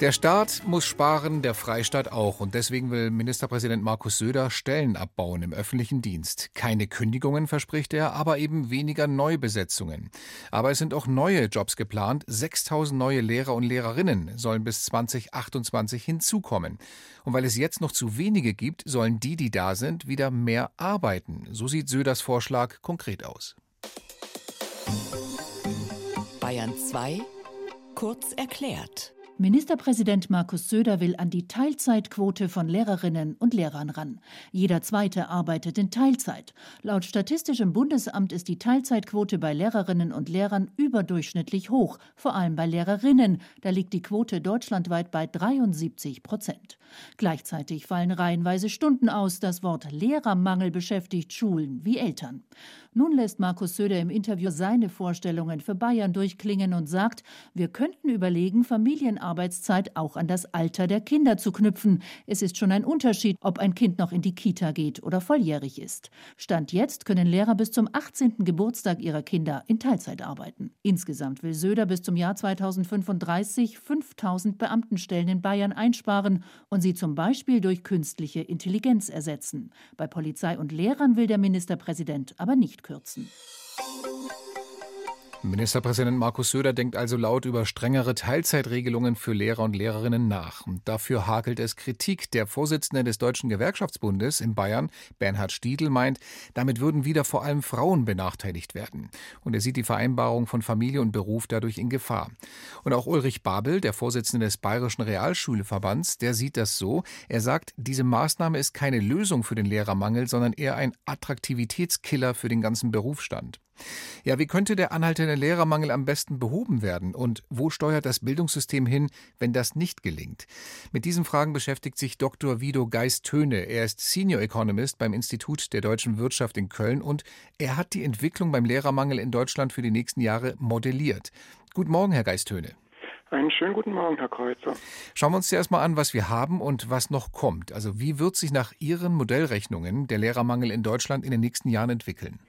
Der Staat muss sparen, der Freistaat auch. Und deswegen will Ministerpräsident Markus Söder Stellen abbauen im öffentlichen Dienst. Keine Kündigungen verspricht er, aber eben weniger Neubesetzungen. Aber es sind auch neue Jobs geplant. 6000 neue Lehrer und Lehrerinnen sollen bis 2028 hinzukommen. Und weil es jetzt noch zu wenige gibt, sollen die, die da sind, wieder mehr arbeiten. So sieht Söders Vorschlag konkret aus. Bayern 2 kurz erklärt. Ministerpräsident Markus Söder will an die Teilzeitquote von Lehrerinnen und Lehrern ran. Jeder Zweite arbeitet in Teilzeit. Laut Statistischem Bundesamt ist die Teilzeitquote bei Lehrerinnen und Lehrern überdurchschnittlich hoch, vor allem bei Lehrerinnen. Da liegt die Quote deutschlandweit bei 73 Prozent. Gleichzeitig fallen reihenweise Stunden aus. Das Wort Lehrermangel beschäftigt Schulen wie Eltern. Nun lässt Markus Söder im Interview seine Vorstellungen für Bayern durchklingen und sagt, wir könnten überlegen, Familienarbeitszeit auch an das Alter der Kinder zu knüpfen. Es ist schon ein Unterschied, ob ein Kind noch in die Kita geht oder volljährig ist. Stand jetzt können Lehrer bis zum 18. Geburtstag ihrer Kinder in Teilzeit arbeiten. Insgesamt will Söder bis zum Jahr 2035 5000 Beamtenstellen in Bayern einsparen und sie zum Beispiel durch künstliche Intelligenz ersetzen. Bei Polizei und Lehrern will der Ministerpräsident aber nicht kürzen. Ministerpräsident Markus Söder denkt also laut über strengere Teilzeitregelungen für Lehrer und Lehrerinnen nach. Und dafür hakelt es Kritik. Der Vorsitzende des Deutschen Gewerkschaftsbundes in Bayern, Bernhard Stiedl, meint, damit würden wieder vor allem Frauen benachteiligt werden. Und er sieht die Vereinbarung von Familie und Beruf dadurch in Gefahr. Und auch Ulrich Babel, der Vorsitzende des Bayerischen Realschulverbands, der sieht das so. Er sagt, diese Maßnahme ist keine Lösung für den Lehrermangel, sondern eher ein Attraktivitätskiller für den ganzen Berufsstand. Ja, wie könnte der anhaltende Lehrermangel am besten behoben werden und wo steuert das Bildungssystem hin, wenn das nicht gelingt? Mit diesen Fragen beschäftigt sich Dr. Vido Geist-Töne. Er ist Senior Economist beim Institut der deutschen Wirtschaft in Köln und er hat die Entwicklung beim Lehrermangel in Deutschland für die nächsten Jahre modelliert. Guten Morgen, Herr Geist-Töne. Einen schönen guten Morgen, Herr Kreuzer. Schauen wir uns zuerst mal an, was wir haben und was noch kommt. Also wie wird sich nach Ihren Modellrechnungen der Lehrermangel in Deutschland in den nächsten Jahren entwickeln?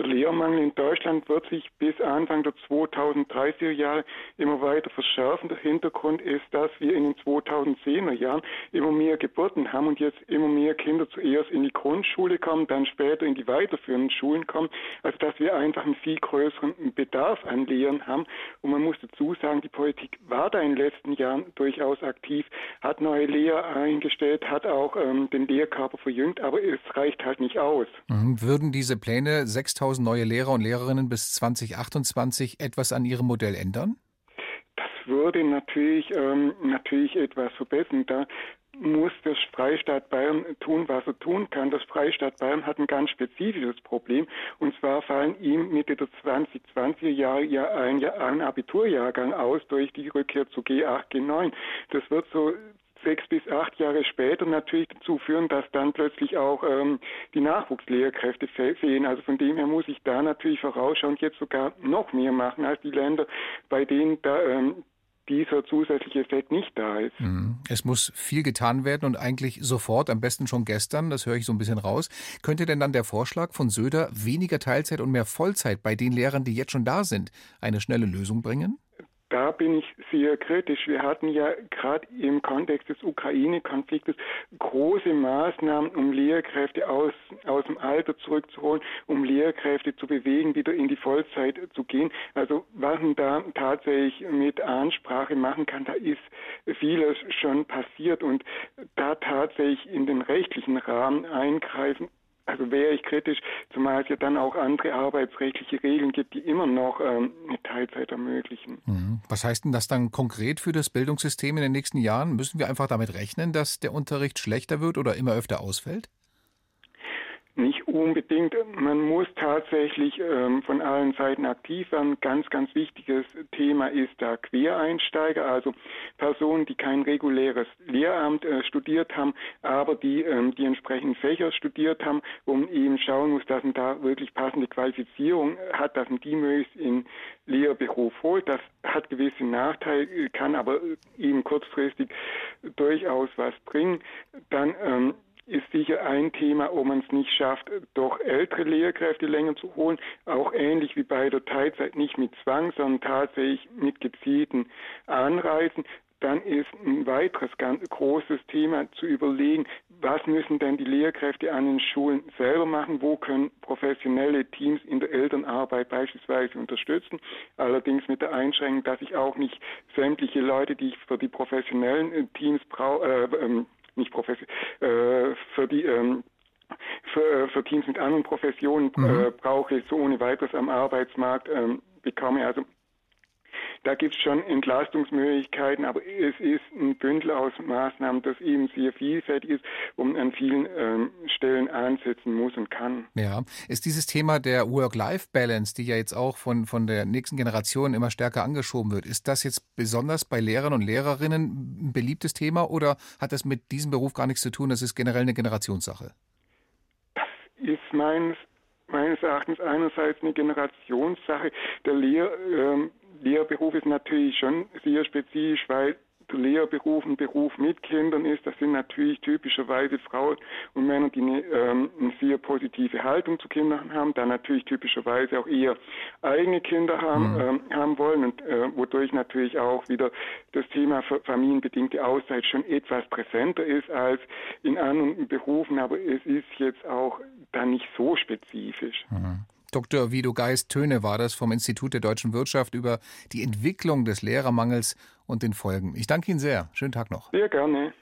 Der Lehrmangel in Deutschland wird sich bis Anfang der 2030er Jahre immer weiter verschärfen. Der Hintergrund ist, dass wir in den 2010er Jahren immer mehr Geburten haben und jetzt immer mehr Kinder zuerst in die Grundschule kommen, dann später in die weiterführenden Schulen kommen. Also dass wir einfach einen viel größeren Bedarf an Lehrern haben. Und man muss dazu sagen, die Politik war da in den letzten Jahren durchaus aktiv, hat neue Lehrer eingestellt, hat auch ähm, den Lehrkörper verjüngt, aber es reicht halt nicht aus. Mhm. Würden diese Pläne 6 6000 neue Lehrer und Lehrerinnen bis 2028 etwas an Ihrem Modell ändern? Das würde natürlich, ähm, natürlich etwas verbessern. Da muss der Freistaat Bayern tun, was er tun kann. Das Freistaat Bayern hat ein ganz spezifisches Problem. Und zwar fallen ihm Mitte der 2020er Jahre ja ein, ein Abiturjahrgang aus durch die Rückkehr zu G8, G9. Das wird so sechs bis acht Jahre später natürlich dazu führen, dass dann plötzlich auch ähm, die Nachwuchslehrkräfte fehlen. Also von dem her muss ich da natürlich vorausschauend jetzt sogar noch mehr machen als die Länder, bei denen da ähm, dieser zusätzliche Effekt nicht da ist. Mhm. Es muss viel getan werden und eigentlich sofort, am besten schon gestern, das höre ich so ein bisschen raus. Könnte denn dann der Vorschlag von Söder, weniger Teilzeit und mehr Vollzeit bei den Lehrern, die jetzt schon da sind, eine schnelle Lösung bringen? Da bin ich sehr kritisch. Wir hatten ja gerade im Kontext des Ukraine-Konfliktes große Maßnahmen, um Lehrkräfte aus, aus dem Alter zurückzuholen, um Lehrkräfte zu bewegen, wieder in die Vollzeit zu gehen. Also was man da tatsächlich mit Ansprache machen kann, da ist vieles schon passiert und da tatsächlich in den rechtlichen Rahmen eingreifen also wäre ich kritisch, zumal es ja dann auch andere arbeitsrechtliche Regeln gibt, die immer noch ähm, eine Teilzeit ermöglichen. Mhm. Was heißt denn das dann konkret für das Bildungssystem in den nächsten Jahren? Müssen wir einfach damit rechnen, dass der Unterricht schlechter wird oder immer öfter ausfällt? Nicht unbedingt. Man muss tatsächlich ähm, von allen Seiten aktiv werden. Ganz, ganz wichtiges Thema ist da Quereinsteiger, also Personen, die kein reguläres Lehramt äh, studiert haben, aber die ähm, die entsprechenden Fächer studiert haben, man eben schauen muss, dass man da wirklich passende Qualifizierung hat, dass man die möglichst in Lehrberuf holt. Das hat gewisse Nachteile, kann aber eben kurzfristig durchaus was bringen. Dann ähm, ist sicher ein Thema, ob man es nicht schafft, doch ältere Lehrkräfte länger zu holen. Auch ähnlich wie bei der Teilzeit nicht mit Zwang, sondern tatsächlich mit gezielten Anreizen. Dann ist ein weiteres ganz großes Thema zu überlegen, was müssen denn die Lehrkräfte an den Schulen selber machen? Wo können professionelle Teams in der Elternarbeit beispielsweise unterstützen? Allerdings mit der Einschränkung, dass ich auch nicht sämtliche Leute, die ich für die professionellen Teams brauche, äh, ähm, nicht professionell, äh, für die ähm, für, für, Teams mit anderen Professionen mhm. äh, brauche, so ohne weiteres am Arbeitsmarkt ähm, bekomme. Also da gibt es schon Entlastungsmöglichkeiten, aber es ist ein Bündel aus Maßnahmen, das eben sehr vielfältig ist, man an vielen ähm, Stellen ansetzen muss und kann. Ja, ist dieses Thema der Work-Life-Balance, die ja jetzt auch von, von der nächsten Generation immer stärker angeschoben wird, ist das jetzt besonders bei Lehrern und Lehrerinnen ein beliebtes Thema oder hat das mit diesem Beruf gar nichts zu tun? Das ist generell eine Generationssache. Das ist meines meines Erachtens einerseits eine Generationssache. Der Lehr, ähm, Lehrberuf ist natürlich schon sehr spezifisch, weil der Lehrberuf ein Beruf mit Kindern ist. Das sind natürlich typischerweise Frauen und Männer, die eine, ähm, eine sehr positive Haltung zu Kindern haben, dann natürlich typischerweise auch eher eigene Kinder haben, mhm. ähm, haben wollen und äh, wodurch natürlich auch wieder das Thema familienbedingte Auszeit schon etwas präsenter ist als in anderen Berufen, aber es ist jetzt auch dann nicht so spezifisch. Mhm. Dr. Vido Geist-Töne war das vom Institut der deutschen Wirtschaft über die Entwicklung des Lehrermangels und den Folgen. Ich danke Ihnen sehr. Schönen Tag noch. Sehr gerne.